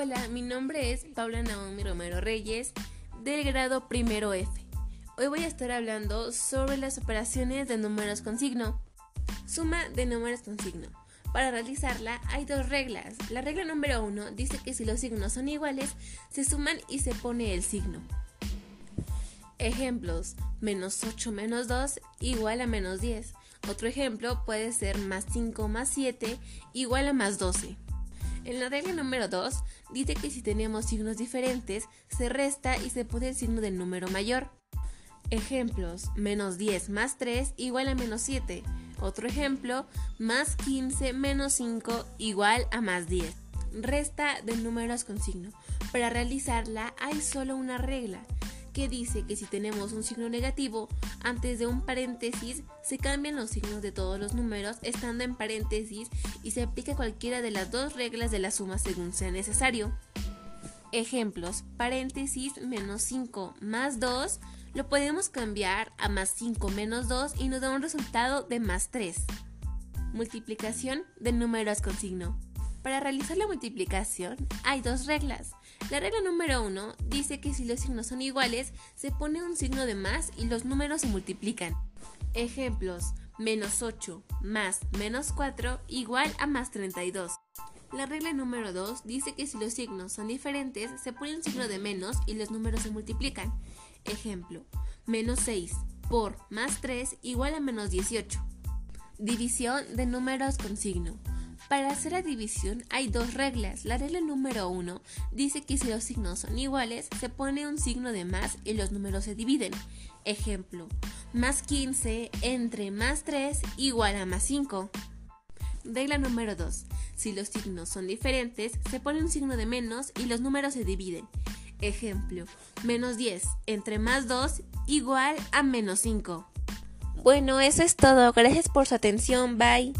Hola, mi nombre es Paula Naomi Romero Reyes, del grado primero F. Hoy voy a estar hablando sobre las operaciones de números con signo. Suma de números con signo. Para realizarla hay dos reglas. La regla número uno dice que si los signos son iguales, se suman y se pone el signo. Ejemplos, menos 8 menos 2 igual a menos 10. Otro ejemplo puede ser más 5 más 7 igual a más 12. En la regla número 2 dice que si tenemos signos diferentes, se resta y se pone el signo del número mayor. Ejemplos, menos 10 más 3 igual a menos 7. Otro ejemplo, más 15 menos 5 igual a más 10. Resta de números con signo. Para realizarla hay solo una regla que dice que si tenemos un signo negativo, antes de un paréntesis se cambian los signos de todos los números estando en paréntesis y se aplica cualquiera de las dos reglas de la suma según sea necesario. Ejemplos, paréntesis menos 5 más 2 lo podemos cambiar a más 5 menos 2 y nos da un resultado de más 3. Multiplicación de números con signo. Para realizar la multiplicación hay dos reglas. La regla número uno dice que si los signos son iguales, se pone un signo de más y los números se multiplican. Ejemplos, menos 8 más menos 4 igual a más 32. La regla número 2 dice que si los signos son diferentes, se pone un signo de menos y los números se multiplican. Ejemplo, menos 6 por más 3 igual a menos 18. División de números con signo. Para hacer la división hay dos reglas. La regla número uno dice que si los signos son iguales, se pone un signo de más y los números se dividen. Ejemplo, más 15 entre más 3 igual a más 5. Regla número 2. Si los signos son diferentes, se pone un signo de menos y los números se dividen. Ejemplo, menos 10 entre más 2 igual a menos 5. Bueno, eso es todo. Gracias por su atención. Bye.